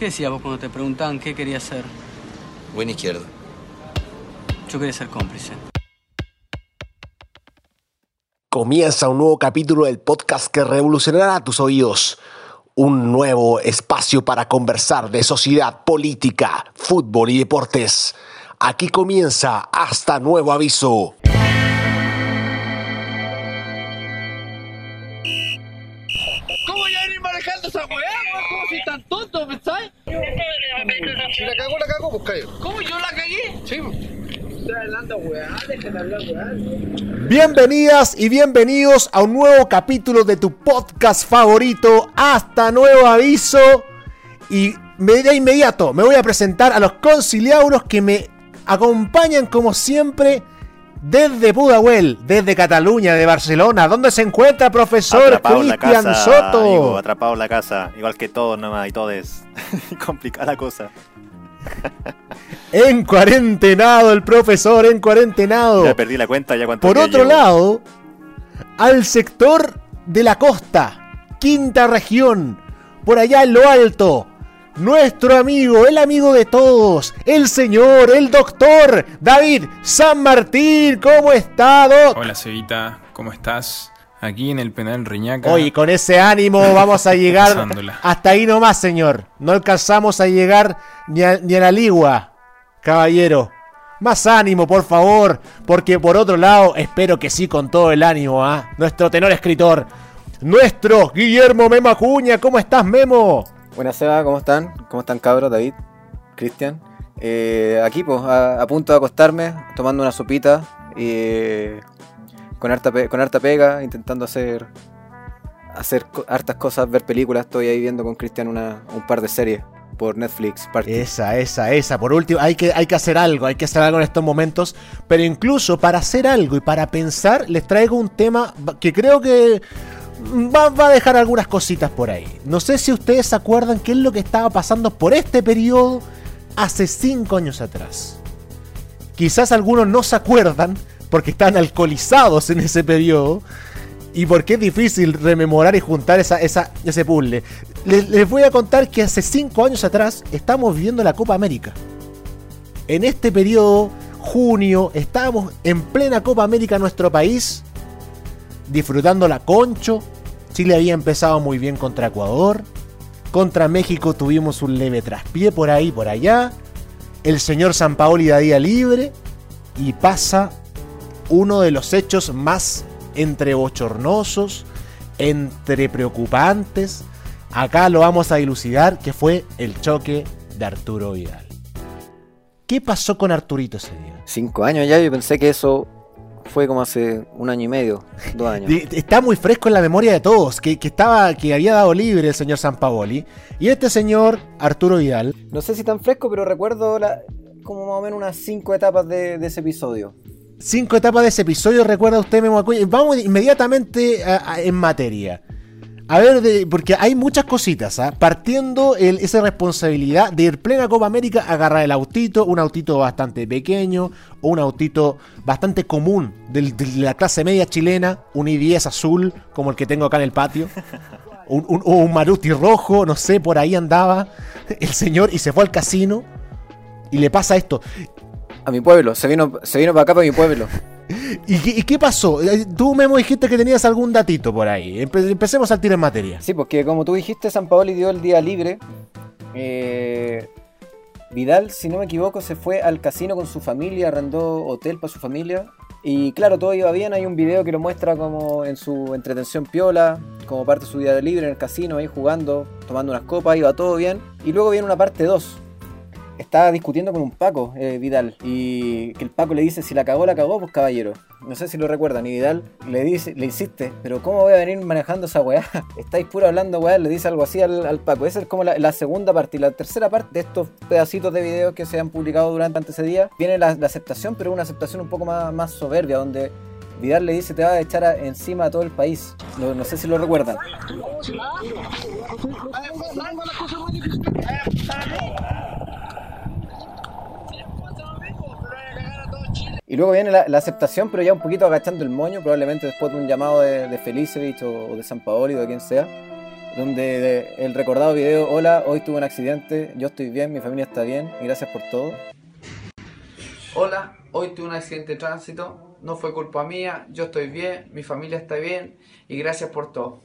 ¿Qué decías vos cuando te preguntaban qué querías ser? Buen izquierdo. Yo quería ser cómplice. Comienza un nuevo capítulo del podcast que revolucionará tus oídos. Un nuevo espacio para conversar de sociedad, política, fútbol y deportes. Aquí comienza hasta nuevo aviso. Si la cagó, la cagó, pues. ¿Cómo yo la cagué? Sí. Estoy hablando weá, déjenme hablar weá. Bienvenidas y bienvenidos a un nuevo capítulo de tu podcast favorito, Hasta Nuevo Aviso. Y de inmediato me voy a presentar a los conciliauros que me acompañan como siempre desde Pudahuel, desde Cataluña, de Barcelona. ¿Dónde se encuentra profesor atrapado en la Cristian casa, Soto? amigo, atrapado en la casa, igual que todos nomás y todes. Complicada la cosa. En cuarentenado, el profesor en cuarentenado. Ya perdí la cuenta ya cuánto Por otro llevo. lado, al sector de la costa, quinta región, por allá en lo alto, nuestro amigo, el amigo de todos, el señor, el doctor David San Martín, ¿cómo está, Doc? Hola Cevita, ¿cómo estás? Aquí en el penal Reñaca. Oye, con ese ánimo vamos a llegar Pasándola. hasta ahí nomás, señor. No alcanzamos a llegar ni a, ni a la ligua, caballero. Más ánimo, por favor, porque por otro lado, espero que sí con todo el ánimo, ¿ah? Nuestro tenor escritor, nuestro Guillermo Memo Acuña, ¿cómo estás, Memo? Buenas, Seba, ¿cómo están? ¿Cómo están, cabros? David, Cristian. Eh, aquí, pues, a, a punto de acostarme, tomando una sopita, eh, con, harta con harta pega, intentando hacer hacer hartas cosas, ver películas. Estoy ahí viendo con Cristian una, un par de series por Netflix. Esa, esa, esa. Por último, hay que, hay que hacer algo, hay que hacer algo en estos momentos. Pero incluso para hacer algo y para pensar, les traigo un tema que creo que va, va a dejar algunas cositas por ahí. No sé si ustedes se acuerdan qué es lo que estaba pasando por este periodo hace cinco años atrás. Quizás algunos no se acuerdan porque están alcoholizados en ese periodo. Y porque es difícil rememorar y juntar esa, esa- ese puzzle. Les, les voy a contar que hace 5 años atrás estamos viviendo la Copa América. En este periodo, junio, estábamos en plena Copa América nuestro país, disfrutando la concho. Chile había empezado muy bien contra Ecuador. Contra México tuvimos un leve traspié por ahí, por allá. El señor Sampaoli da día libre. Y pasa uno de los hechos más entre bochornosos, entre preocupantes. Acá lo vamos a dilucidar, que fue el choque de Arturo Vidal. ¿Qué pasó con Arturito ese día? Cinco años ya, yo pensé que eso fue como hace un año y medio, dos años. Está muy fresco en la memoria de todos, que, que estaba, que había dado libre el señor Sampaoli. Y este señor, Arturo Vidal, No sé si tan fresco, pero recuerdo la- como más o menos unas cinco etapas de, de ese episodio. Cinco etapas de ese episodio, recuerda usted, Memo Acuña? Vamos inmediatamente a- a- en materia. A ver, de- porque hay muchas cositas, ¿ah? Partiendo el- esa responsabilidad de ir plena Copa América, agarrar el autito, un autito bastante pequeño, o un autito bastante común de la clase media chilena, un i10 azul, como el que tengo acá en el patio. Un, un- o un Maruti rojo, no sé, por ahí andaba el señor y se fue al casino. Y le pasa esto. A mi pueblo, se vino, se vino para acá, para mi pueblo. ¿Y qué, y qué pasó? Eh, Tú mismo dijiste que tenías algún datito por ahí. Empe- empecemos al tiro en materia. Sí, porque como tú dijiste, San Paoli dio el día libre. Eh, Vidal, si no me equivoco, se fue al casino con su familia, arrendó hotel para su familia. Y claro, todo iba bien. Hay un video que lo muestra como en su entretención piola, como parte de su día libre en el casino, ahí jugando, tomando unas copas, iba todo bien. Y luego viene una parte 2. Estaba discutiendo con un Paco, eh, Vidal, y que el Paco le dice, si la cagó, la cagó, pues caballero. No sé si lo recuerdan, y Vidal le dice, le insiste, pero ¿cómo voy a venir manejando esa weá? Estáis puro hablando weá, le dice algo así al, Paco. Esa es como la, segunda parte. Y la tercera parte de estos pedacitos de videos que se han publicado durante ese día, viene la, aceptación, pero una aceptación un poco más, más soberbia, donde Vidal le dice, te va a echar encima a todo el país. No, sé si lo recuerdan. Y luego viene la, la aceptación, pero ya un poquito agachando el moño, probablemente después de un llamado de, de Felicevich o, o de San Paoli o de quien sea, donde de- el recordado video, hola, hoy tuve un accidente, yo estoy bien, mi familia está bien y gracias por todo. Hola, hoy tuve un accidente de tránsito, no fue culpa mía, yo estoy bien, mi familia está bien y gracias por todo.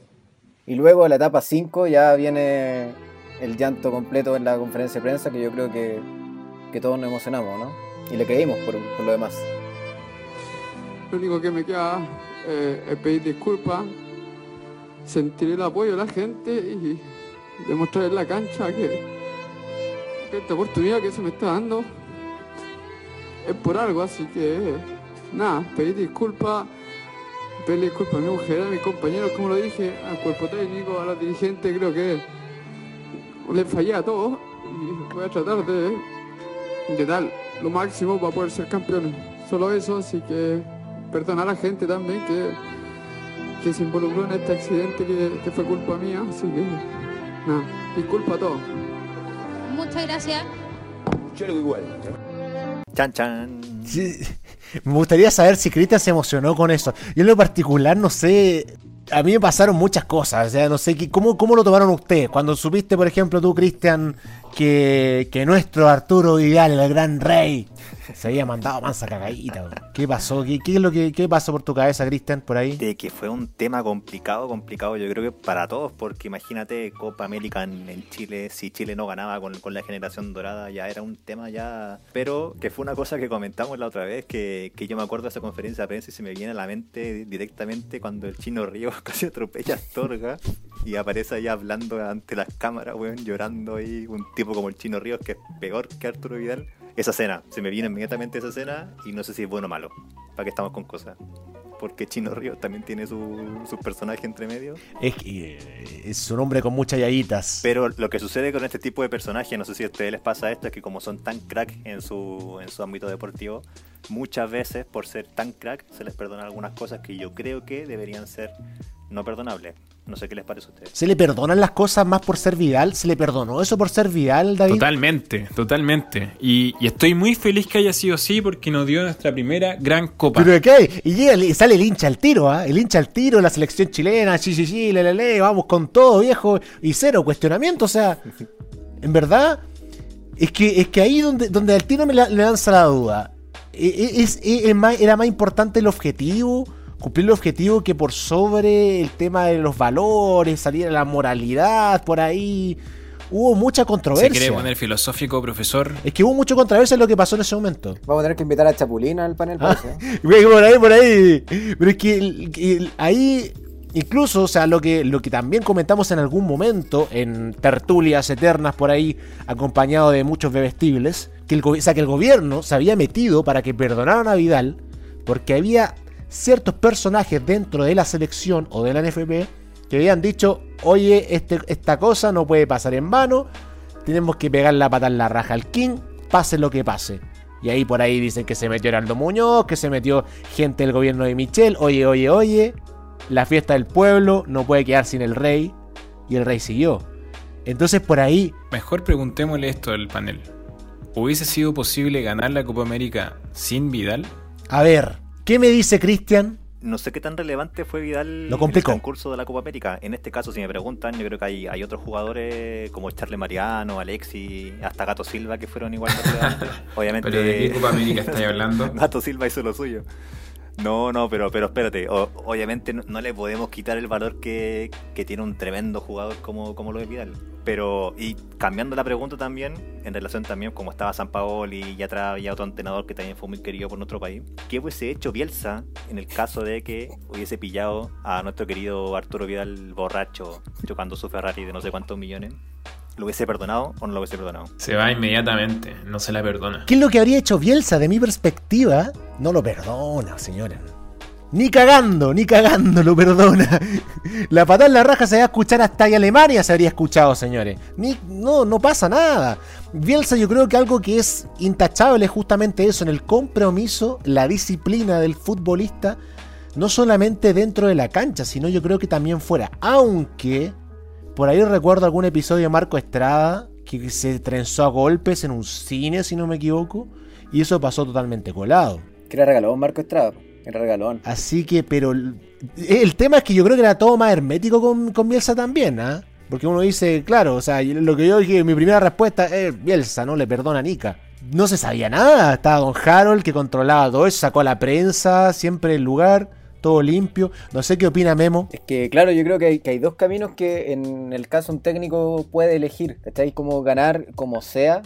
Y luego la etapa 5 ya viene el llanto completo en la conferencia de prensa que yo creo que, que todos nos emocionamos, ¿no? Y le creímos por, por lo demás. Lo único que me queda eh, es pedir disculpas, sentir el apoyo de la gente y demostrar en la cancha que, esta oportunidad que se me está dando es por algo, así que nada, pedir disculpas, pedirle disculpas a mi mujer, a mis compañeros, como lo dije, al cuerpo técnico, a los dirigentes, creo que les fallé a todos y voy a tratar de, de dar lo máximo para poder ser campeones. Solo eso, así que perdona a la gente también que, que se involucró en este accidente que, que fue culpa mía, así que nada, disculpa a todos. Muchas gracias. Chan, chan. Sí, Me gustaría saber si Cristian se emocionó con eso. Yo en lo particular no sé. A mí me pasaron muchas cosas. O sea, no sé qué- cómo, cómo lo tomaron ustedes. Cuando supiste, por ejemplo, tú, Cristian, que, nuestro Arturo Vidal, el gran rey, se había mandado mansa cagadita. ¿Qué pasó? ¿Qué, qué es lo que qué pasó por tu cabeza, Cristian, por ahí? De que fue un tema complicado, complicado yo creo que para todos, porque imagínate Copa América en, Chile, si Chile no ganaba con, con la generación dorada, ya era un tema ya... Pero que fue una cosa que comentamos la otra vez, que, que yo me acuerdo de esa conferencia de prensa y se me viene a la mente directamente cuando el chino Río casi atropella a Astorga y aparece ahí hablando ante las cámaras, weón, llorando ahí, un tipo como el chino Ríos que es peor que Arturo Vidal. Esa escena, se me viene inmediatamente esa escena y no sé si es bueno o malo, para que estamos con cosas. Porque Chino Ríos también tiene su, su personaje entre medio. Es, que, eh, es un hombre con muchas yayitas. Pero lo que sucede con este tipo de personajes, no sé si a ustedes les pasa esto, es que como son tan crack en su, en su ámbito deportivo, muchas veces por ser tan crack se les perdonan algunas cosas que yo creo que deberían ser no perdonables. No sé qué les parece a ustedes. ¿Se le perdonan las cosas más por ser Vidal? ¿Se le perdonó eso por ser Vidal, David? Totalmente, totalmente. Y, y estoy muy feliz que haya sido así porque nos dio nuestra primera gran copa. ¿Pero qué? Y llega, y sale el hincha al tiro, ¿ah? El hincha al tiro, la selección chilena, sí, sí, sí, le, le, le, vamos con todo, viejo. Y cero cuestionamiento, o sea, en verdad, es que, es que ahí donde, donde al tiro me la- le lanza la duda. E- e- Es, es- es más- era más importante el objetivo, cumplir el objetivo que por sobre el tema de los valores, salir a la moralidad, por ahí. Hubo mucha Se controversia. quiere poner filosófico, profesor. Es que hubo mucha controversia en lo que pasó en ese momento. Vamos a tener que invitar a Chapulín al panel, Ah, por ahí, por ahí. Pero es que el- el- ahí, incluso, o sea, lo que, lo que también comentamos en algún momento, en tertulias eternas por ahí, acompañado de muchos bebestibles, que el, go- o sea, que el gobierno se había metido para que perdonaran a Vidal, porque había ciertos personajes dentro de la selección o de la NFP que habían dicho, oye, este, esta cosa no puede pasar en vano, tenemos que pegar la pata en la raja al King, pase lo que pase. Y ahí por ahí dicen que se metió Heraldo Muñoz, que se metió gente del gobierno de Michel. Oye, oye, oye, la fiesta del pueblo no puede quedar sin el rey. Y el rey siguió. Entonces por ahí, Mejor preguntémosle esto al panel. ¿Hubiese sido posible ganar la Copa América sin Vidal? a ver, ¿qué me dice Cristian? No sé qué tan relevante fue Vidal Lo complicó. en el concurso de la Copa América. En este caso, si me preguntan, yo creo que hay, hay otros jugadores como Charles Mariano, Alexi, hasta Gato Silva que fueron igual de relevantes. Obviamente. ¿Pero de qué Copa América estáis hablando? Gato Silva hizo lo suyo. No, no, pero, pero espérate. Obviamente no, le podemos quitar el valor que, tiene un tremendo jugador como, como lo es Vidal. Pero, y cambiando la pregunta también, en relación también como estaba San Paolo y atrás había otro entrenador que también fue muy querido por nuestro país, ¿qué hubiese hecho Bielsa en el caso de que hubiese pillado a nuestro querido Arturo Vidal borracho chocando su Ferrari de no sé cuántos millones? ¿Lo hubiese perdonado o no lo hubiese perdonado? Se va inmediatamente, no se la perdona. ¿Qué es lo que habría hecho Bielsa de mi perspectiva? No lo perdona, señores. Ni cagando, ni cagando lo perdona. La patada en la raja se va a escuchar hasta ahí Alemania se habría escuchado, señores. Ni, no, no pasa nada. Bielsa yo creo que algo que es intachable es justamente eso, en el compromiso, la disciplina del futbolista, no solamente dentro de la cancha, sino yo creo que también fuera. Aunque, por ahí recuerdo algún episodio de Marco Estrada que se trenzó a golpes en un cine, si no me equivoco, y eso pasó totalmente colado. Que era regalón Marco Estrada. Era regalón. Así que, pero el, tema es que yo creo que era todo más hermético con, con Bielsa también, ¿ah? Porque uno dice, claro, o sea, lo que yo dije, mi primera respuesta es Bielsa, no le perdona a Nica. No se sabía nada, estaba Don Harold que controlaba todo eso, sacó a la prensa, siempre el lugar, todo limpio. No sé qué opina Memo. Es que, claro, yo creo que hay, que hay dos caminos que en el caso un técnico puede elegir, ¿cachai? Como ganar como sea,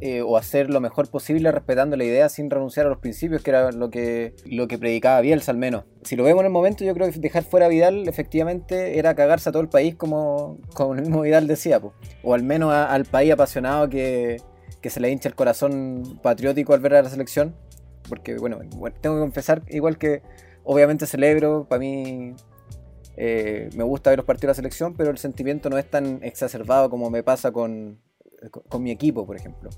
eh, o hacer lo mejor posible respetando la idea sin renunciar a los principios, que era lo que, lo que predicaba Bielsa al menos. Si lo vemos en el momento, yo creo que dejar fuera a Vidal efectivamente era cagarse a todo el país como, como el mismo Vidal decía, po. o al menos al país apasionado que, que se le hincha el corazón patriótico al ver a la selección. Porque, bueno, tengo que confesar, igual que obviamente celebro, para mí eh, me gusta ver los partidos de la selección, pero el sentimiento no es tan exacerbado como me pasa con, con, mi equipo, por ejemplo.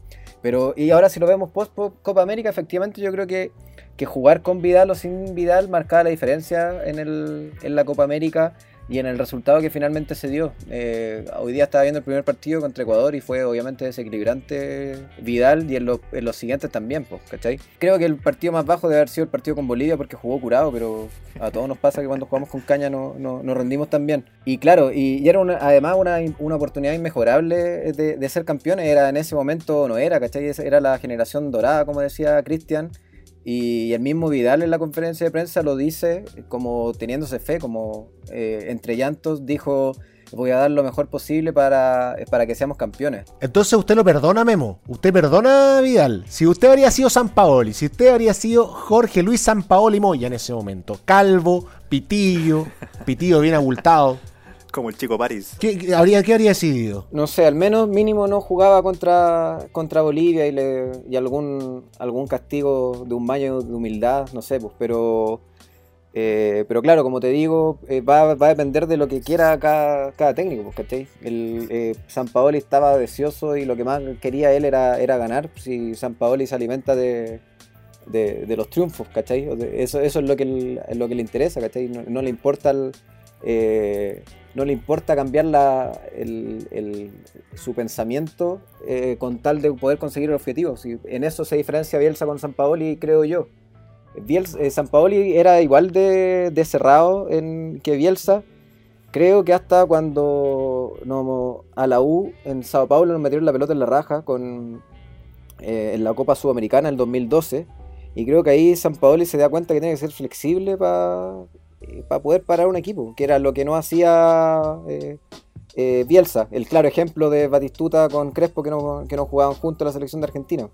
Pero, y ahora si lo vemos post po- Copa América, efectivamente yo creo que, que jugar con Vidal o sin Vidal marcaba la diferencia en, el, en la Copa América y en el resultado que finalmente se dio. Eh, hoy día estaba viendo el primer partido contra Ecuador y fue obviamente desequilibrante Vidal y en, los- en los siguientes también, pues, ¿cachai? Creo que el partido más bajo debe haber sido el partido con Bolivia porque jugó curado, pero a todos nos pasa que cuando jugamos con caña no, no, no rendimos tan bien. Y claro, y, y era una- además una, una oportunidad inmejorable de, de ser campeones, era en ese momento no era, ¿cachai? Era la generación dorada, como decía Cristian. Y el mismo Vidal en la conferencia de prensa lo dice como teniéndose fe, como eh, entre llantos dijo, voy a dar lo mejor posible para, para que seamos campeones. Entonces usted lo perdona, Memo. Usted perdona a Vidal. Si usted habría sido San Paoli, si usted habría sido Jorge Luis San Paoli Moya en ese momento, calvo, pitillo, pitillo bien abultado, Como el chico París. ¿qué, habría, qué habría decidido? No sé, al menos mínimo no jugaba contra, contra Bolivia y, le, y algún, algún castigo de un baño de humildad, no sé, pues, pero, eh, pero claro, como te digo, eh, va, va a depender de lo que quiera cada, cada técnico, pues, ¿cachai? El, eh, San Paoli estaba deseoso y lo que más quería él era, era ganar, si San Paoli se alimenta de, de, de los triunfos, ¿cachai? Eso, eso es lo que, el- es lo que le interesa, ¿cachai? No, no le importa el, eh, no le importa cambiar su pensamiento eh, con tal de poder conseguir el objetivo. Si en eso se diferencia Bielsa con San Paoli, creo yo. Eh, San Paoli era igual de, cerrado en, que Bielsa. Creo que hasta cuando a la U en Sao Paulo nos metieron la pelota en la raja con, eh, en la Copa Sudamericana en el 2012. Y creo que ahí San Paoli se da cuenta que tiene que ser flexible para poder parar un equipo, que era lo que no hacía eh, eh, Bielsa. El claro ejemplo de Batistuta con Crespo que no, que no jugaban juntos a la selección de Argentina.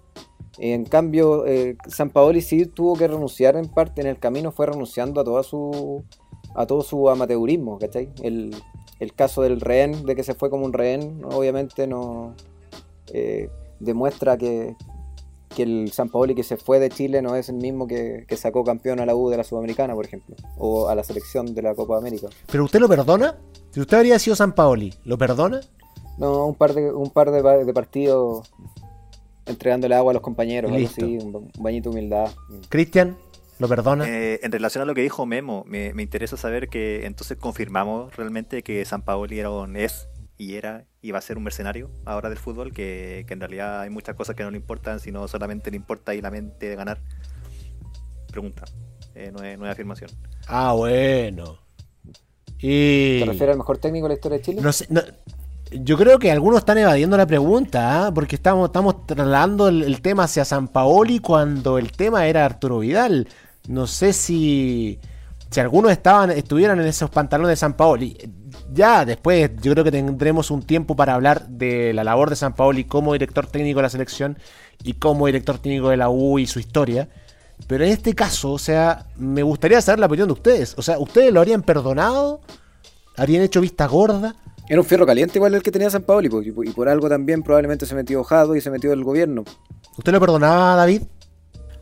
En cambio, eh, San Paoli sí tuvo que renunciar en parte, en el camino fue renunciando a toda su a todo su amateurismo, ¿cachai? El, el caso del rehén, de que se fue como un rehén, obviamente no eh, demuestra que, que el San Paoli que se fue de Chile no es el mismo que, que sacó campeón a la U de la Sudamericana, por ejemplo, o a la selección de la Copa América. ¿Pero usted lo perdona? Si usted habría sido San Paoli, ¿lo perdona? No, un par de, un par de, de partidos entregándole agua a los compañeros, algo así, un bañito de humildad. Cristian, ¿lo perdona? Eh, en relación a lo que dijo Memo, me, me interesa saber que entonces confirmamos realmente que San Paoli era un, es y era y va a ser un mercenario ahora del fútbol, que, que en realidad hay muchas cosas que no le importan, sino solamente le importa ahí la mente de ganar. Pregunta, eh, no, es, no es afirmación. Ah, bueno. Y... ¿Te refieres al mejor técnico de la historia de Chile? No sé, no- yo creo que algunos están evadiendo la pregunta, ¿ah? porque estamos, estamos trasladando el, el tema hacia San Paoli cuando el tema era Arturo Vidal. No sé si, si algunos estaban, estuvieran en esos pantalones de San Paoli. Ya después yo creo que tendremos un tiempo para hablar de la labor de San Paoli como director técnico de la selección y como director técnico de la U y su historia. Pero en este caso, o sea, me gustaría saber la opinión de ustedes. O sea, ¿ustedes lo habrían perdonado? ¿Habrían hecho vista gorda? Era un fierro caliente igual el que tenía San Paoli, por- y por algo también probablemente se metió Jado y se metió el gobierno. ¿Usted lo perdonaba, David?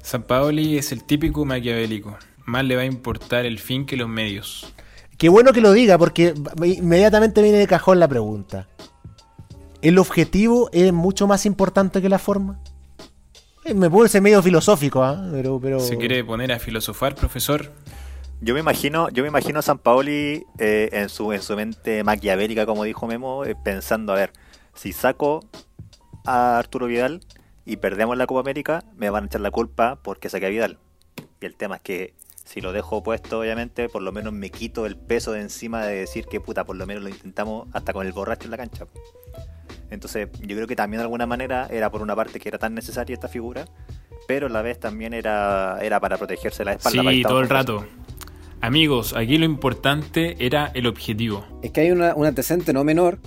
San Paoli es el típico maquiavélico. Más le va a importar el fin que los medios. Qué bueno que lo diga, porque inmediatamente viene de cajón la pregunta. ¿El objetivo es mucho más importante que la forma? Eh, me puede ser medio filosófico, ¿ah? pero, pero... ¿Se quiere poner a filosofar, profesor? Yo me imagino, yo me imagino a San Paoli eh, en su en su mente maquiavélica, como dijo Memo, eh, pensando, a ver, si saco a Arturo Vidal y perdemos la Copa América, me van a echar la culpa porque saqué a Vidal. Y el tema es que Si lo dejo puesto, obviamente, por lo menos me quito el peso de encima de decir que puta, por lo menos lo intentamos hasta con el borracho en la cancha. Entonces, yo creo que también de alguna manera era por una parte que era tan necesaria esta figura, pero a la vez también era, era para protegerse la espalda. Sí, todo el rato. Amigos, aquí lo importante era el objetivo. Es que hay una, un antecedente no menor,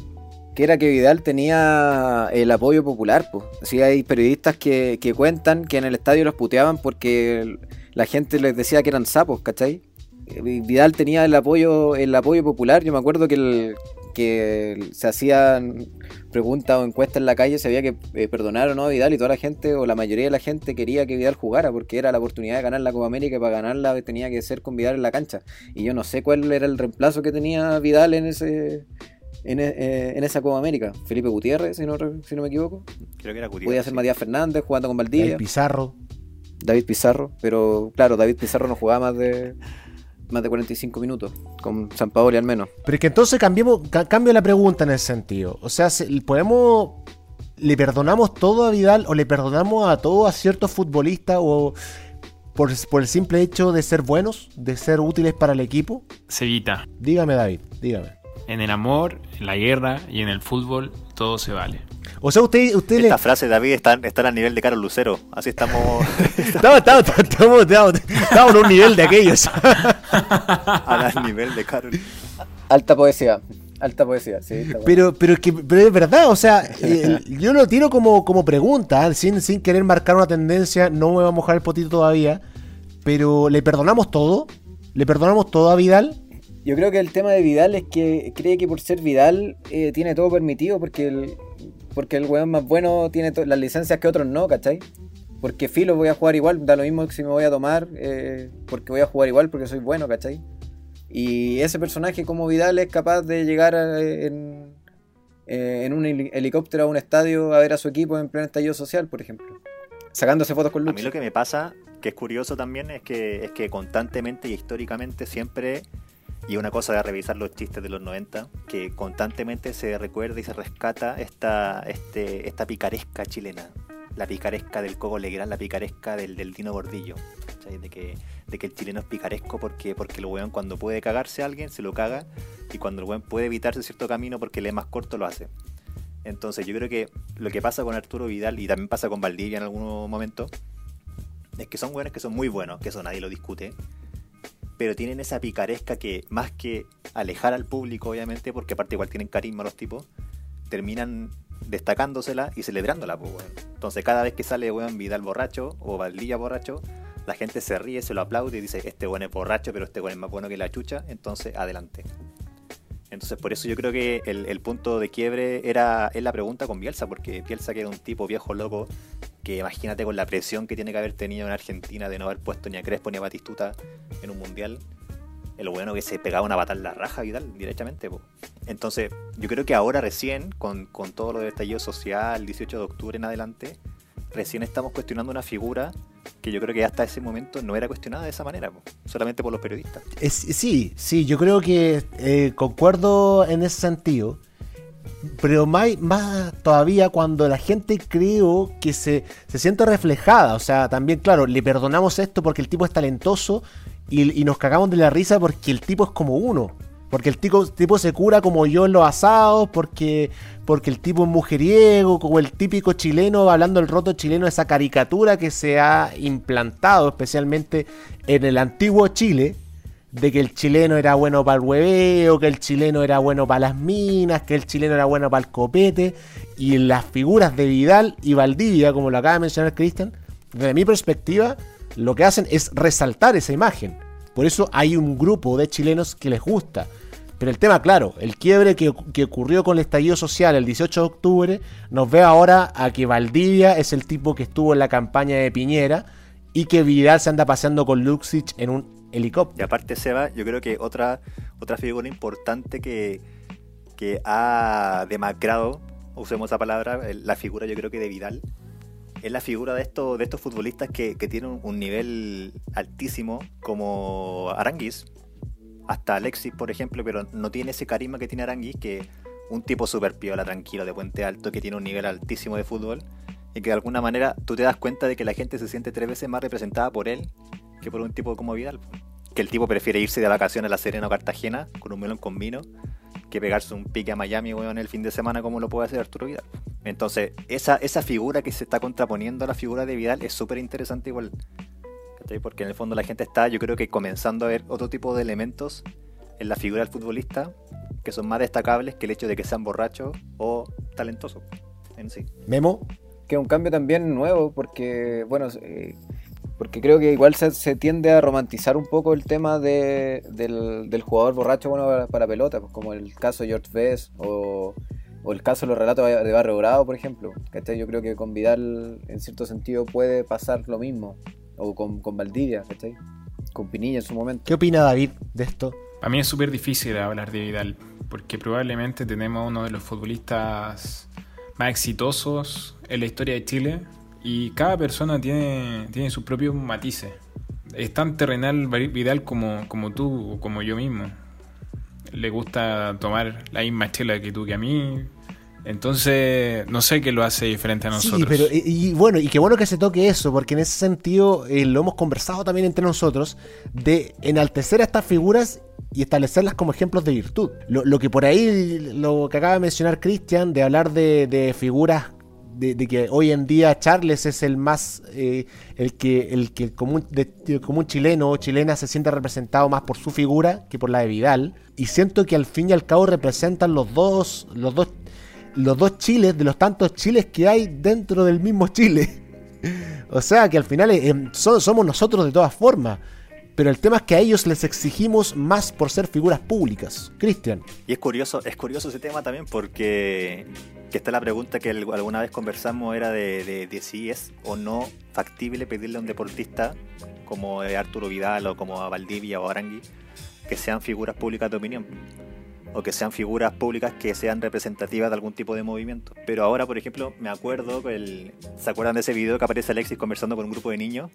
que era que Vidal tenía el apoyo popular. Pues. Así hay periodistas que, que cuentan que en el estadio los puteaban porque la gente les decía que eran sapos, ¿cachai? Vidal tenía el apoyo, el apoyo popular. Yo me acuerdo que, el, que se hacían preguntas o encuestas en la calle, se había que eh, perdonar o no a Vidal y toda la gente o la mayoría de la gente quería que Vidal jugara porque era la oportunidad de ganar la Copa América y para ganarla tenía que ser con Vidal en la cancha. Y yo no sé cuál era el reemplazo que tenía Vidal en ese en, eh, en esa Copa América. Felipe Gutiérrez, si no, si no me equivoco. Creo que era Gutiérrez. Podía ser sí. Matías Fernández jugando con Valdivia. El Pizarro. David Pizarro, pero claro, David Pizarro no jugaba más de más de 45 minutos, con San Paoli al menos. Pero es que entonces cambiemos, ca- cambio la pregunta en ese sentido. O sea, se- ¿podemos. ¿Le perdonamos todo a Vidal o le perdonamos a todo a ciertos futbolistas o por, por el simple hecho de ser buenos, de ser útiles para el equipo? Sevita. Dígame, David, dígame. En el amor, en la guerra y en el fútbol, todo se vale. O sea, usted, usted le. Esta frase, David, está, está al nivel de Carlos Lucero. Así estamos Estamos, estamos, estamos, estamos- estamos en un nivel de aquellos. al nivel de Carlos. Alta poesía, alta poesía, sí. Pero, pero, es que, pero es verdad, o sea, eh, yo lo tiro como, como pregunta, ¿eh? sin, sin querer marcar una tendencia, no me va a mojar el potito todavía, pero ¿le perdonamos todo? ¿Le perdonamos todo a Vidal? Yo creo que el tema de Vidal es que cree que por ser Vidal eh, tiene todo permitido porque el, porque el weón más bueno tiene las licencias que otros no, ¿cachai? Porque filo voy a jugar igual, da lo mismo que si me voy a tomar, eh, porque voy a jugar igual porque soy bueno, ¿cachai? Y ese personaje como Vidal es capaz de llegar a- en, eh, en un heli- helicóptero a un estadio a ver a su equipo en pleno estallido social, por ejemplo. Sacándose fotos con A mí Lux. lo que me pasa, que es curioso también, es que, es que constantemente y históricamente siempre, y una cosa de revisar los chistes de los 90, que constantemente se recuerda y se rescata esta, este, esta picaresca chilena. La picaresca del Coco Legrand, la picaresca del, del Dino Gordillo. De que, de que el chileno es picaresco porque, porque el weón cuando puede cagarse a alguien se lo caga y cuando el weón puede evitarse cierto camino porque le es más corto lo hace. Entonces yo creo que lo que pasa con Arturo Vidal y también pasa con Valdivia en algún momento es que son buenos que son muy buenos, que eso nadie lo discute, pero tienen esa picaresca que más que alejar al público, obviamente, porque aparte igual tienen carisma los tipos, terminan destacándosela y celebrándola, pues, weón. Entonces cada vez que sale weón Vidal borracho o Valdivia borracho, la gente se ríe, se lo aplaude y dice, este weón es borracho, pero este weón es más bueno que la chucha, entonces adelante. Entonces por eso yo creo que el, el punto de quiebre era es la pregunta con Bielsa, porque Bielsa que era un tipo viejo loco, que imagínate con la presión que tiene que haber tenido en Argentina de no haber puesto ni a Crespo ni a Batistuta en un mundial, el bueno que se pegaba una en la raja y tal, directamente. po. Entonces yo creo que ahora recién, con, con todo lo del estallido social, 18 de octubre en adelante, recién estamos cuestionando una figura que yo creo que hasta ese momento no era cuestionada de esa manera, solamente por los periodistas. Sí, sí, yo creo que eh, concuerdo en ese sentido. Pero más, todavía cuando la gente creo que se, se siente reflejada. O sea, también, claro, le perdonamos esto porque el tipo es talentoso y, y nos cagamos de la risa porque el tipo es como uno. Porque el tipo, tipo se cura como yo en los asados, porque, porque el tipo es mujeriego, como el típico chileno, hablando del roto chileno, esa caricatura que se ha implantado especialmente en el antiguo Chile, de que el chileno era bueno para el hueveo, que el chileno era bueno para las minas, que el chileno era bueno para el copete, y las figuras de Vidal y Valdivia, como lo acaba de mencionar Cristian, desde mi perspectiva, lo que hacen es resaltar esa imagen. Por eso hay un grupo de chilenos que les gusta. Pero el tema, claro, el quiebre que, ocurrió con el estallido social el 18 de octubre nos ve ahora a que Valdivia es el tipo que estuvo en la campaña de Piñera y que Vidal se anda paseando con Luxich en un Y helicóptero. aparte, Seba, yo creo que otra, otra figura importante que, que ha demacrado, usemos esa palabra, la figura yo creo que de Vidal, es la figura de estos, de estos futbolistas que, que tienen un, un nivel altísimo, como Aranguis, hasta Alexis, por ejemplo, pero no tiene ese carisma que tiene Aranguis, que un tipo súper piola, tranquilo, de puente alto, que tiene un nivel altísimo de fútbol, y que de alguna manera tú te das cuenta de que la gente se siente tres veces más representada por él que por un tipo como Vidal. que el tipo prefiere irse de vacaciones a La Serena o Cartagena con un melón con vino que pegarse un pique a Miami, weón, el fin de semana como lo puede hacer Arturo Vidal. Entonces, esa, esa figura que se está contraponiendo a la figura de Vidal es súper interesante igual. Porque en el fondo la gente está, yo creo que comenzando a ver otro tipo de elementos en la figura del futbolista que son más destacables que el hecho de que sean borrachos o talentosos en sí. Memo. Que es un cambio también nuevo, porque, bueno, eh, porque creo que igual se, se tiende a romantizar un poco el tema de, del, del jugador borracho bueno para, para pelota, pues como el caso de George Best o, o el caso de los relatos de Barrio Bravo, por ejemplo. ¿cachai? Yo creo que con Vidal, en cierto sentido, puede pasar lo mismo. O con, con Valdivia, ¿cachai? Con Pinilla en su momento. ¿Qué opina David de esto? A mí es súper difícil hablar de Vidal, porque probablemente tenemos uno de los futbolistas más exitosos en la historia de Chile y cada persona tiene, tiene sus propios matices. Es tan terrenal Vidal como, como tú o como yo mismo. Le gusta tomar la misma chela que tú que a mí. Entonces, no sé qué lo hace diferente a nosotros. Sí, pero y, y bueno, y qué bueno que se toque eso, porque en ese sentido eh, lo hemos conversado también entre nosotros, de enaltecer a estas figuras y establecerlas como ejemplos de virtud. Lo, lo que por ahí, lo que acaba de mencionar Cristian, de hablar de, de figuras de, que hoy en día Charles es el más eh, el que el que el común, chileno o chilena se siente representado más por su figura que por la de Vidal y siento que al fin y al cabo representan los dos los dos los dos chiles de los tantos chiles que hay dentro del mismo Chile o sea que al final eh, so, somos nosotros de todas formas pero el tema es que a ellos les exigimos más por ser figuras públicas. Cristian. Y es curioso, es curioso ese tema también porque que está la pregunta que alguna vez conversamos era de, de, de, si es o no factible pedirle a un deportista como Arturo Vidal o como a Valdivia o Arangui que sean figuras públicas de opinión o que sean figuras públicas que sean representativas de algún tipo de movimiento. Pero ahora, por ejemplo, me acuerdo, el, ¿se acuerdan de ese video que aparece Alexis conversando con un grupo de niños?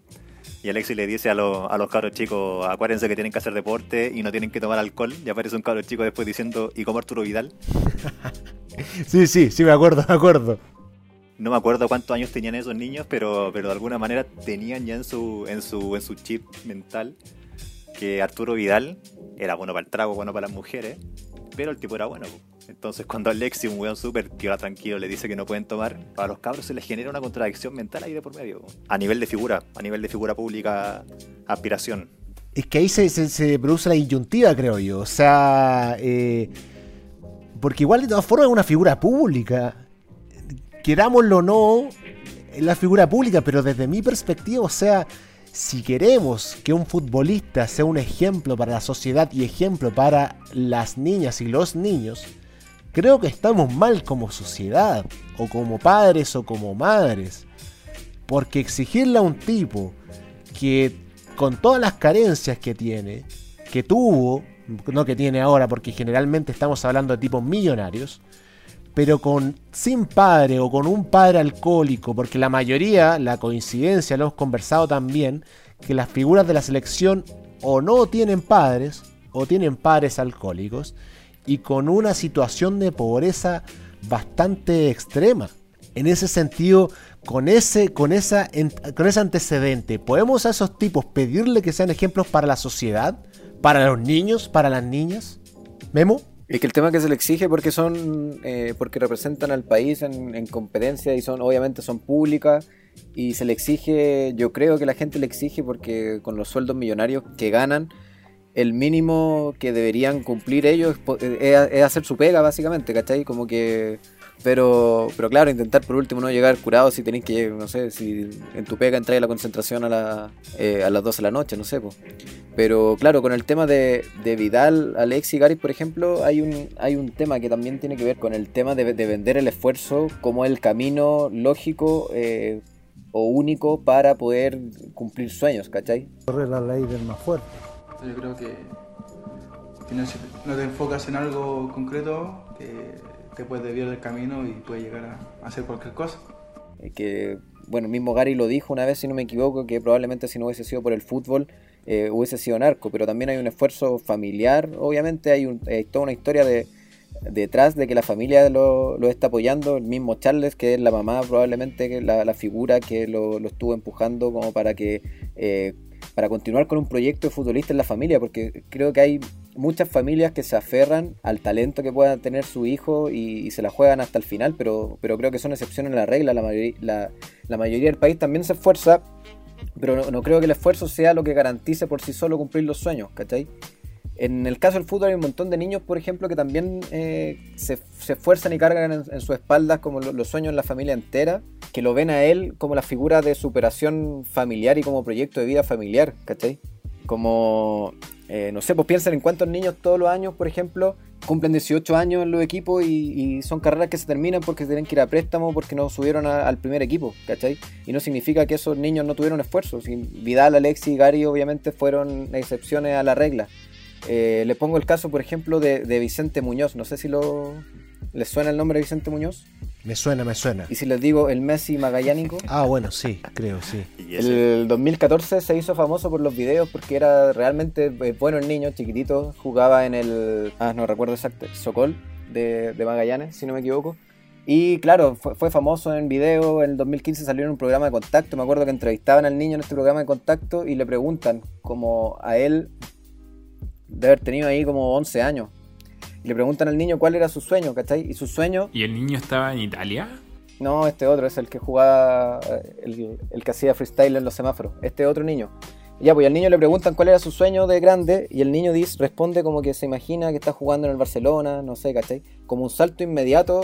Y Alexis le dice a, lo, a los cabros chicos, acuérdense que tienen que hacer deporte y no tienen que tomar alcohol. Y aparece un cabro chico después diciendo, ¿y como Arturo Vidal? sí, sí, sí, me acuerdo, me acuerdo. No me acuerdo cuántos años tenían esos niños, pero, pero de alguna manera tenían ya en su, en su, en su chip mental que Arturo Vidal era bueno para el trago, bueno para las mujeres, pero el tipo era bueno. Entonces cuando Alexi, un weón súper tiola tranquilo, le dice que no pueden tomar, a los cabros se les genera una contradicción mental ahí de por medio. A nivel de figura, a nivel de figura pública, aspiración. Es que ahí se, se, produce la inyuntiva, creo yo. O sea, eh, porque igual de todas formas es una figura pública. Querámoslo o no, es la figura pública, pero desde mi perspectiva, o sea, si queremos que un futbolista sea un ejemplo para la sociedad y ejemplo para las niñas y los niños, creo que estamos mal como sociedad, o como padres o como madres. Porque exigirle a un tipo que con todas las carencias que tiene, que tuvo, no que tiene ahora, porque generalmente estamos hablando de tipos millonarios, pero con sin padre o con un padre alcohólico, porque la mayoría, la coincidencia, lo hemos conversado también, que las figuras de la selección o no tienen padres o tienen padres alcohólicos y con una situación de pobreza bastante extrema. En ese sentido, con ese, con esa, con ese antecedente, ¿podemos a esos tipos pedirle que sean ejemplos para la sociedad? ¿Para los niños? ¿Para las niñas? ¿Memo? Es que el tema que se le exige porque son eh, porque representan al país en, en, competencia y son obviamente son públicas y se le exige, yo creo que la gente le exige porque con los sueldos millonarios que ganan, el mínimo que deberían cumplir ellos es, es, es hacer su pega básicamente, ¿cachai? Como que pero, pero claro, intentar por último no llegar curado si tenéis que, no sé, si en tu pega entráis a la concentración a, la, eh, a las 12 de la noche, no sé. Po. Pero claro, con el tema de, de Vidal, Alex y Gary, por ejemplo, hay un, hay un tema que también tiene que ver con el tema de, de vender el esfuerzo como el camino lógico eh, o único para poder cumplir sueños, ¿cachai? Corre la ley del más fuerte. Yo creo que, que no, te enfocas en algo concreto, te puedes desviar del camino y puedes llegar a, hacer cualquier cosa. Que, bueno, mismo Gary lo dijo una vez, si no me equivoco, que probablemente si no hubiese sido por el fútbol, eh, hubiese sido narco, pero también hay un esfuerzo familiar, obviamente hay, toda una historia de, detrás de que la familia lo, lo, está apoyando, el mismo Charles, que es la mamá probablemente, la, figura que lo, lo, estuvo empujando como para que eh, para continuar con un proyecto de futbolista en la familia, porque creo que hay muchas familias que se aferran al talento que pueda tener su hijo y, se la juegan hasta el final, pero, pero creo que son excepciones a la regla. La, mayoría- la mayoría del país también se esfuerza, pero no, no creo que el esfuerzo sea lo que garantice por sí solo cumplir los sueños, ¿cachai? En el caso del fútbol hay un montón de niños, por ejemplo, que también eh, se, se esfuerzan y cargan en, en sus espaldas como lo- los sueños en la familia entera, que lo ven a él como la figura de superación familiar y como proyecto de vida familiar, ¿cachai? Como, eh, no sé, pues piensen en cuántos niños todos los años, por ejemplo, cumplen 18 años en los equipos y, y son carreras que se terminan porque tienen que ir a préstamo porque no subieron a- al primer equipo, ¿cachai? Y no significa que esos niños no tuvieron esfuerzo. Vidal, Alexis y Gary obviamente fueron excepciones a la regla. Eh, le pongo el caso, por ejemplo, de, de Vicente Muñoz. No sé si lo les suena el nombre de Vicente Muñoz. Me suena, me suena. Y si les digo el Messi magallánico. Ah, bueno, sí, creo, sí. El 2014 se hizo famoso por los videos porque era realmente eh, bueno el niño, chiquitito. Jugaba en el. Ah, no recuerdo exacto. Sokol de, de Magallanes, si no me equivoco. Y claro, fue, fue famoso en video. En el 2015 salió en un programa de contacto. Me acuerdo que entrevistaban al niño en este programa de contacto y le preguntan, como a él, de haber tenido ahí como 11 años. Y le preguntan al niño cuál era su sueño, ¿cachai? Y su sueño ¿Y el niño estaba en Italia? no, este otro es el que jugaba, eh, el, el que hacía freestyle en los semáforos. Este otro niño. Ya, pues al niño le preguntan cuál era su sueño de grande y el niño dice, responde como que se imagina que está jugando en el Barcelona, no sé, ¿cachai? Como un salto inmediato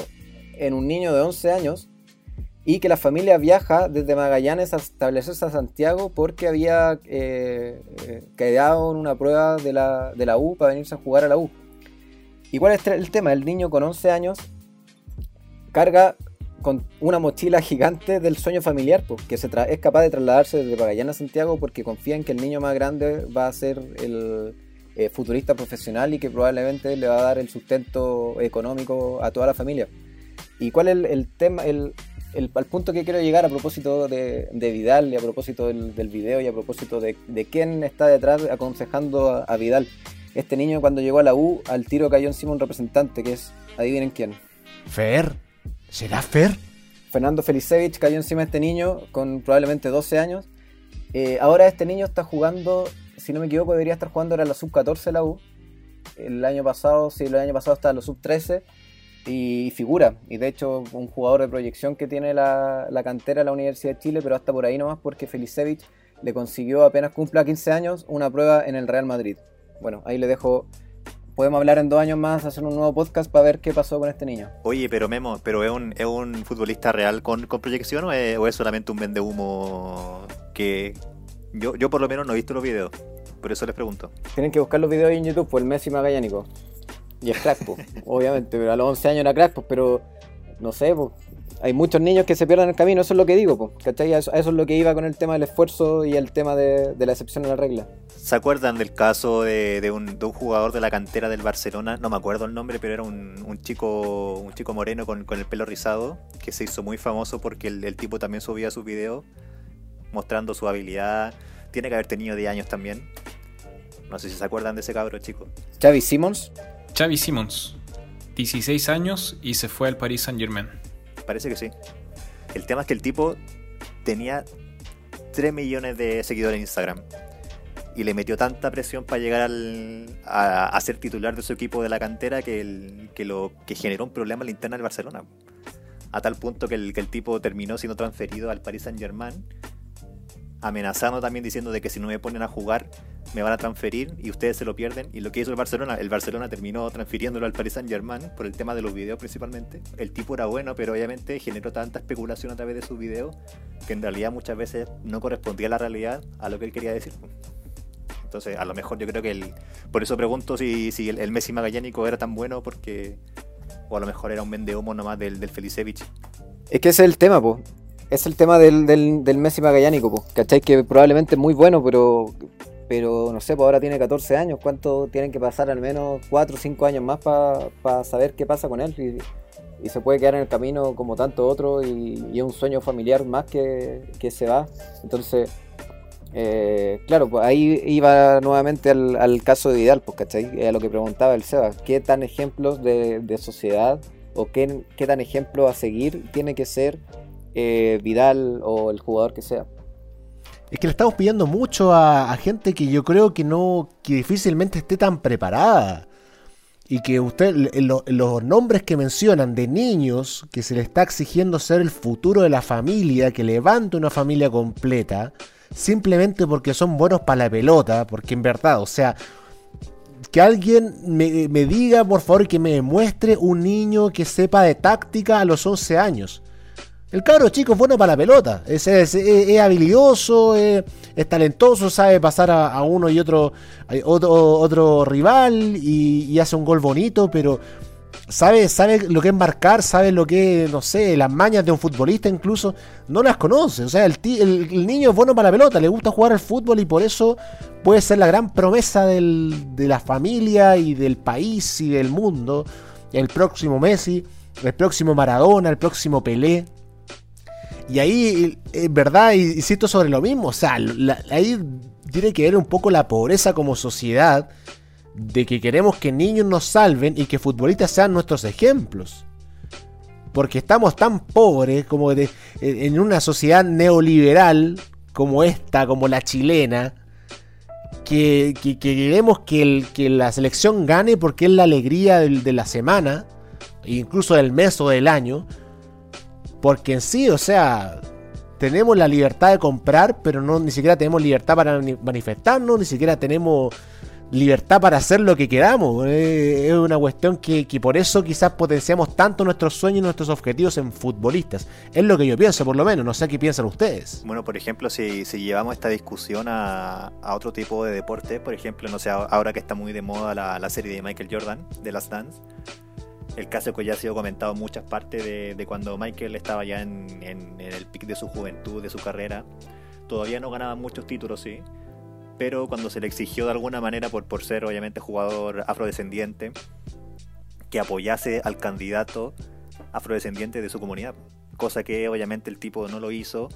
en un niño de 11 años y que la familia viaja desde Magallanes a establecerse a Santiago porque había eh, eh, quedado en una prueba de la, de la U para venirse a jugar a la U. ¿Y cuál es el tema? El niño con 11 años carga con una mochila gigante del sueño familiar, pues, que se es capaz de trasladarse desde Magallanes a Santiago porque confía en que el niño más grande va a ser el eh, futurista profesional y que probablemente le va a dar el sustento económico a toda la familia. ¿Y cuál es el, el tema, el, el- al punto que quiero llegar a propósito de, de Vidal y a propósito del, del video y a propósito de, de quién está detrás aconsejando a, a Vidal? Este niño cuando llegó a la U, al tiro cayó encima un representante que es, adivinen quién. ¿Fer? ¿Será Fer? Fernando Felicevich cayó encima de este niño con probablemente 12 años. Eh, ahora este niño está jugando, si no me equivoco, debería estar jugando ahora la sub-14 de la U. El año pasado, sí, el año pasado estaba en la sub-13 y figura. Y de hecho, un jugador de proyección que tiene la, la cantera de la Universidad de Chile, pero hasta por ahí nomás porque Felicevich le consiguió apenas cumpla 15 años una prueba en el Real Madrid. Bueno, ahí le dejo. Podemos hablar en dos años más, hacer un nuevo podcast para ver qué pasó con este niño. Oye, pero Memo, ¿pero es un, es un futbolista real con, con proyección o es, o es solamente un vende humo que yo, yo por lo menos no he visto los videos? Por eso les pregunto. Tienen que buscar los videos en YouTube, pues el Messi magallánico. Y es crack, pues, obviamente, pero a los 11 años era crack, pues, pero no sé, pues, hay muchos niños que se pierden el camino, eso es lo que digo, pues, ¿cachai? Eso, eso es lo que iba con el tema del esfuerzo y el tema de, de la excepción a la regla. ¿Se acuerdan del caso de, de un, de un jugador de la cantera del Barcelona? No me acuerdo el nombre, pero era un, un chico un chico moreno con, con el pelo rizado que se hizo muy famoso porque el, el tipo también subía sus videos mostrando su habilidad. Tiene que haber tenido 10 años también. No sé si se acuerdan de ese cabro chico. Xavi Simmons. Xavi Simmons, 16 años y se fue al Paris Saint Germain. Parece que sí. El tema es que el tipo tenía 3 millones de seguidores en Instagram. Y le metió tanta presión para llegar al, a, ser titular de su equipo de la cantera que, que lo, que generó un problema en la interna del Barcelona. A tal punto que el, que el tipo terminó siendo transferido al Paris Saint Germain. Amenazando también diciendo de que si no me ponen a jugar me van a transferir y ustedes se lo pierden. Y lo que hizo el Barcelona, el Barcelona terminó transfiriéndolo al Paris Saint Germain por el tema de los videos principalmente. El tipo era bueno, pero obviamente generó tanta especulación a través de sus videos que en realidad muchas veces no correspondía a la realidad a lo que él quería decir. Entonces, a lo mejor yo creo que el. Por eso pregunto si, si el, Messi magallánico era tan bueno, porque. O a lo mejor era un vende humo nomás del, del Felicevich. Es que ese es el tema, pues. Es el tema del, Messi magallánico, pues. ¿Cachai? Que probablemente es muy bueno, pero. Pero no sé, pues ahora tiene 14 años. ¿Cuánto tienen que pasar al menos 4 o 5 años más para saber qué pasa con él? Y, se puede quedar en el camino como tanto otro y, es un sueño familiar más que, que se va. Entonces, eh, claro, pues ahí iba nuevamente al, caso de Vidal, pues, ¿cachai? A lo que preguntaba el Seba. ¿Qué tan ejemplos de, de sociedad o qué, qué tan ejemplo a seguir tiene que ser eh, Vidal o el jugador que sea? es que le estamos pidiendo mucho a, gente que yo creo que no, que difícilmente esté tan preparada. Y que usted, lo- los nombres que mencionan de niños que se le está exigiendo ser el futuro de la familia, que levante una familia completa, simplemente porque son buenos para la pelota, porque en verdad, o sea, que alguien me, me diga, por favor, que me muestre un niño que sepa de táctica a los 11 años. El cabro chico es bueno para la pelota, es, es- habilidoso, es, talentoso, sabe pasar a, uno y otro, otro, rival y, hace un gol bonito, pero sabe, sabe lo que es marcar, sabe lo que, no sé, las mañas de un futbolista incluso, no las conoce. O sea, el, el- niño es bueno para la pelota, le gusta jugar al fútbol y por eso puede ser la gran promesa de la familia y del país y del mundo. El próximo Messi, el próximo Maradona, el próximo Pelé. Y ahí, en verdad, y- insisto sobre lo mismo. O sea, ahí tiene que ver un poco la pobreza como sociedad de que queremos que niños nos salven y que futbolistas sean nuestros ejemplos. Porque estamos tan pobres como de- en una sociedad neoliberal como esta, como la chilena, que, que- que queremos que, la selección gane porque es la alegría del- de la semana, e incluso del mes o del año. Porque en sí, o sea, tenemos la libertad de comprar, pero no ni siquiera tenemos libertad para ni- manifestarnos, ni siquiera tenemos libertad para hacer lo que queramos. Eh, es una cuestión que, que por eso quizás potenciamos tanto nuestros sueños y nuestros objetivos en futbolistas. Es lo que yo pienso, por lo menos. No sé qué piensan ustedes. Bueno, por ejemplo, si, si llevamos esta discusión a, otro tipo de deporte, por ejemplo, no sé, ahora que está muy de moda la, la serie de Michael Jordan, de Last Dance, el caso que ya ha sido comentado en muchas partes de, cuando Michael estaba ya en el pic de su juventud, de su carrera, todavía no ganaba muchos títulos, sí, pero cuando se le exigió de alguna manera por, por ser obviamente jugador afrodescendiente, que apoyase al candidato afrodescendiente de su comunidad, cosa que obviamente el tipo no lo hizo,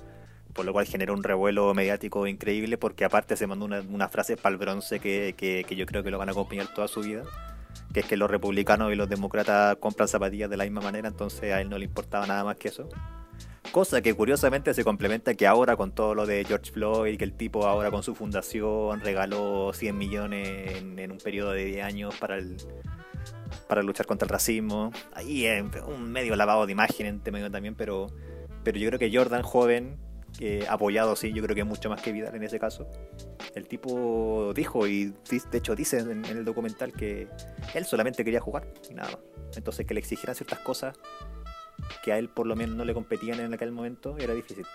por lo cual generó un revuelo mediático increíble, porque aparte se mandó una, una frase para el bronce que, que- que yo creo que lo van a acompañar toda su vida, que es que los republicanos y los demócratas compran zapatillas de la misma manera, entonces a él no le importaba nada más que eso. Cosa que curiosamente se complementa que ahora con todo lo de George Floyd, que el tipo ahora con su fundación regaló 100 millones en, en un periodo de 10 años para el para luchar contra el racismo. Ahí es un medio lavado de imagen entre medio también, pero, pero yo creo que Jordan joven, apoyado sí, yo creo que mucho más que Vidal en ese caso. El tipo dijo, y de hecho dice en, el documental que él solamente quería jugar y nada más. Entonces que le exigieran ciertas cosas que a él por lo menos no le competían en aquel momento era difícil.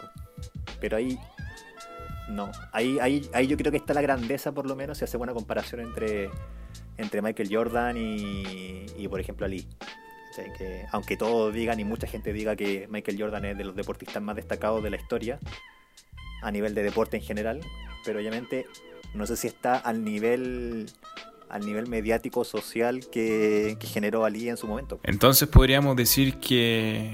Pero ahí no, ahí, ahí, ahí yo creo que está la grandeza por lo menos, se hace buena comparación entre, entre Michael Jordan y, y, por ejemplo Ali. Que, aunque todos digan y mucha gente diga que Michael Jordan es de los deportistas más destacados de la historia, a nivel de deporte en general, pero obviamente no sé si está al nivel al nivel mediático social que, que generó Ali en su momento. Entonces podríamos decir que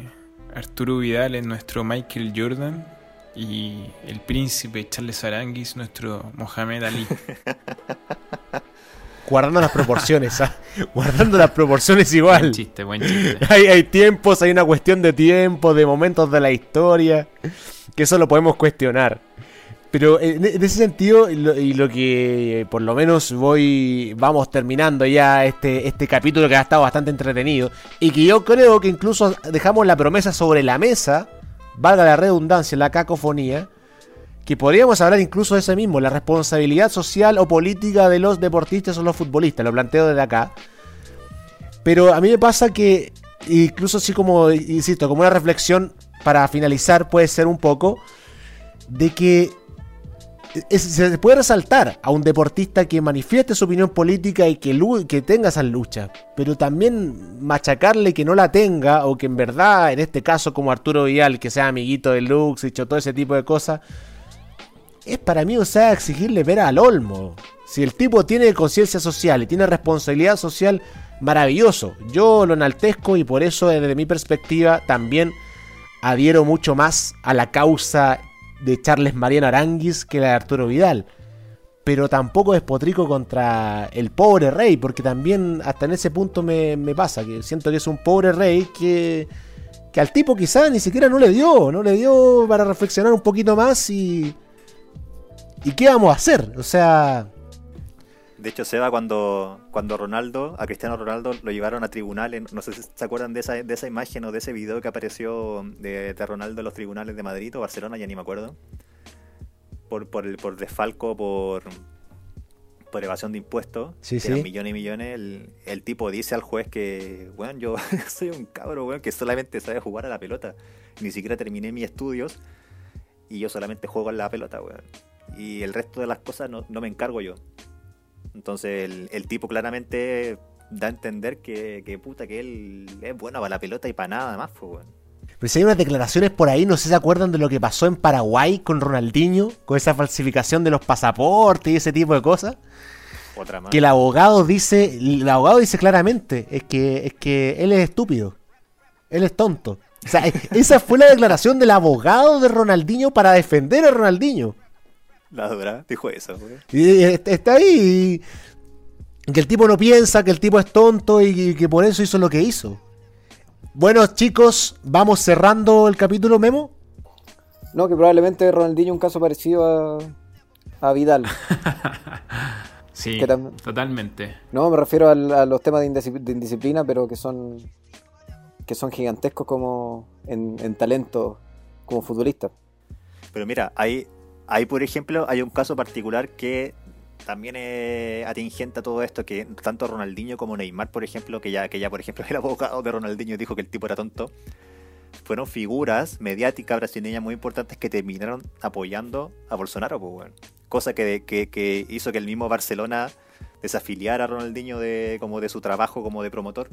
Arturo Vidal es nuestro Michael Jordan y el príncipe Charles Aranguis nuestro Mohamed Ali. Guardando las proporciones, ¿ah? guardando las proporciones igual. Buen chiste, buen chiste. Hay, hay tiempos, hay una cuestión de tiempo, de momentos de la historia, que eso lo podemos cuestionar. Pero en, en ese sentido, y lo, y lo que eh, por lo menos voy, vamos terminando ya este, este capítulo que ha estado bastante entretenido, y que yo creo que incluso dejamos la promesa sobre la mesa, valga la redundancia, la cacofonía, que podríamos hablar incluso de ese mismo, la responsabilidad social o política de los deportistas o los futbolistas, lo planteo desde acá. Pero a mí me pasa que, incluso así como, insisto, como una reflexión para finalizar puede ser un poco, de que se puede resaltar a un deportista que manifieste su opinión política y que, que tenga esa lucha, pero también machacarle que no la tenga o que en verdad, en este caso como Arturo Vidal, que sea amiguito de Lux y todo ese tipo de cosas, es para mí, o sea, exigirle ver al olmo. Si el tipo tiene conciencia social y tiene responsabilidad social, maravilloso. Yo lo enaltezco y por eso, desde mi perspectiva, también adhiero mucho más a la causa de Charles Mariano Aranguis que la de Arturo Vidal. Pero tampoco despotrico contra el pobre rey, porque también hasta en ese punto me, me pasa, que siento que es un pobre rey que, que al tipo quizá ni siquiera no le dio, no le dio para reflexionar un poquito más y, ¿Y qué vamos a hacer? O sea, De hecho, Seba, cuando, cuando Ronaldo, a Cristiano Ronaldo, lo llevaron a tribunales, no sé si se acuerdan de esa, de esa imagen o de ese video que apareció de, de Ronaldo en los tribunales de Madrid o Barcelona, ya ni me acuerdo. Por, por, el, por desfalco, por, por evasión de impuestos, Sí, que eran sí. millones y millones, el, el tipo dice al juez que, bueno, yo soy un cabro, weón, que solamente sabe jugar a la pelota. Ni siquiera terminé mis estudios y yo solamente juego a la pelota, weón. Y el resto de las cosas no, no me encargo yo. Entonces el, el tipo claramente da a entender que, que puta que él es bueno para la pelota y para nada más, pues, weón. Pero si hay unas declaraciones por ahí, no sé si se acuerdan de lo que pasó en Paraguay con Ronaldinho, con esa falsificación de los pasaportes y ese tipo de cosas. Otra más. Que el abogado dice, el abogado dice claramente, es que, es que él es estúpido. Él es tonto. O sea, esa fue la declaración del abogado de Ronaldinho para defender a Ronaldinho. La dura dijo eso. Y está ahí. y Que el tipo no piensa, que el tipo es tonto y que por eso hizo lo que hizo. Bueno, chicos, vamos cerrando el capítulo Memo. No, que probablemente Ronaldinho un caso parecido a, a Vidal. Sí, totalmente. No, me refiero al- a, los temas de, indisci- de indisciplina, pero que son que son gigantescos como en, en talento como futbolista. Pero mira, hay, hay por ejemplo, hay un caso particular que también es atingente a todo esto, que tanto Ronaldinho como Neymar, por ejemplo, que ya, que ya por ejemplo el abogado de Ronaldinho dijo que el tipo era tonto, fueron figuras mediáticas brasileñas muy importantes que terminaron apoyando a Bolsonaro, pues. Cosa que, que, que hizo que el mismo Barcelona desafiliara a Ronaldinho de, como de su trabajo como de promotor.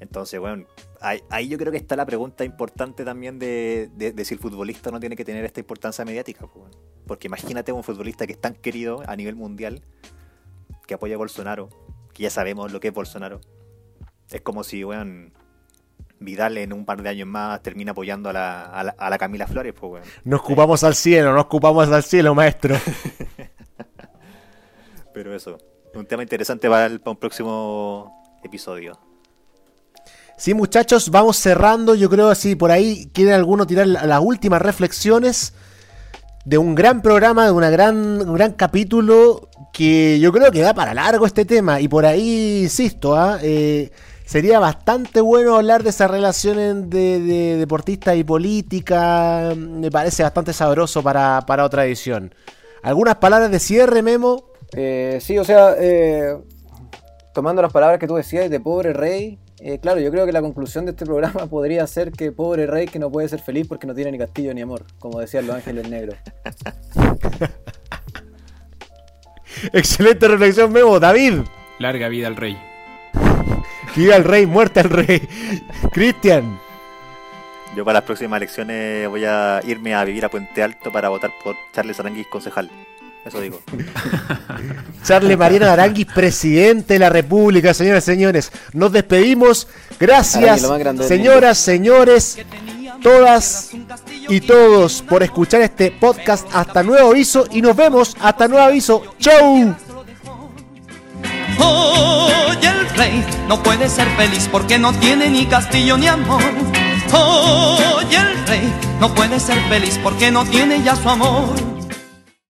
Entonces, bueno, ahí, ahí yo creo que está la pregunta importante también de, de- de si el futbolista no tiene que tener esta importancia mediática. pues, bueno. Porque imagínate un futbolista que es tan querido a nivel mundial, que apoya a Bolsonaro, que ya sabemos lo que es Bolsonaro. Es como si, weón, Vidal en un par de años más termina apoyando a la, a la, a la Camila Flores, pues, weón. Nos ocupamos al cielo, nos ocupamos al cielo, maestro. Pero eso, un tema interesante para, el- para un próximo episodio. Sí, muchachos, vamos cerrando. Yo creo así, por ahí quiere alguno tirar la- las últimas reflexiones de un gran programa, de una gran, un gran capítulo que yo creo que da para largo este tema. Y por ahí, insisto, ¿ah? Eh, sería bastante bueno hablar de esas relaciones de, de deportista y política. Me parece bastante sabroso para, para otra edición. ¿Algunas palabras de cierre, Memo? Eh, sí, o sea, eh, tomando las palabras que tú decías de pobre rey, eh, claro, yo creo que la conclusión de este programa podría ser que pobre rey que no puede ser feliz porque no tiene ni castillo ni amor, como decían los ángeles negros. Excelente reflexión, Memo. David. Larga vida al rey. Viva el rey, muerte al rey. Cristian. Yo para las próximas elecciones voy a irme a vivir a Puente Alto para votar por Charles Aranguis concejal. Eso digo. Charles Mariano Aranguis, presidente de la República, señoras y señores. Nos despedimos. Gracias, Arangui, señoras, señores, todas y todos por escuchar este podcast. Hasta nuevo aviso y nos vemos hasta nuevo aviso. ¡Chau! Oye, el rey no puede ser feliz porque no tiene ni castillo ni amor. Oye, el rey no puede ser feliz porque no tiene ya su amor.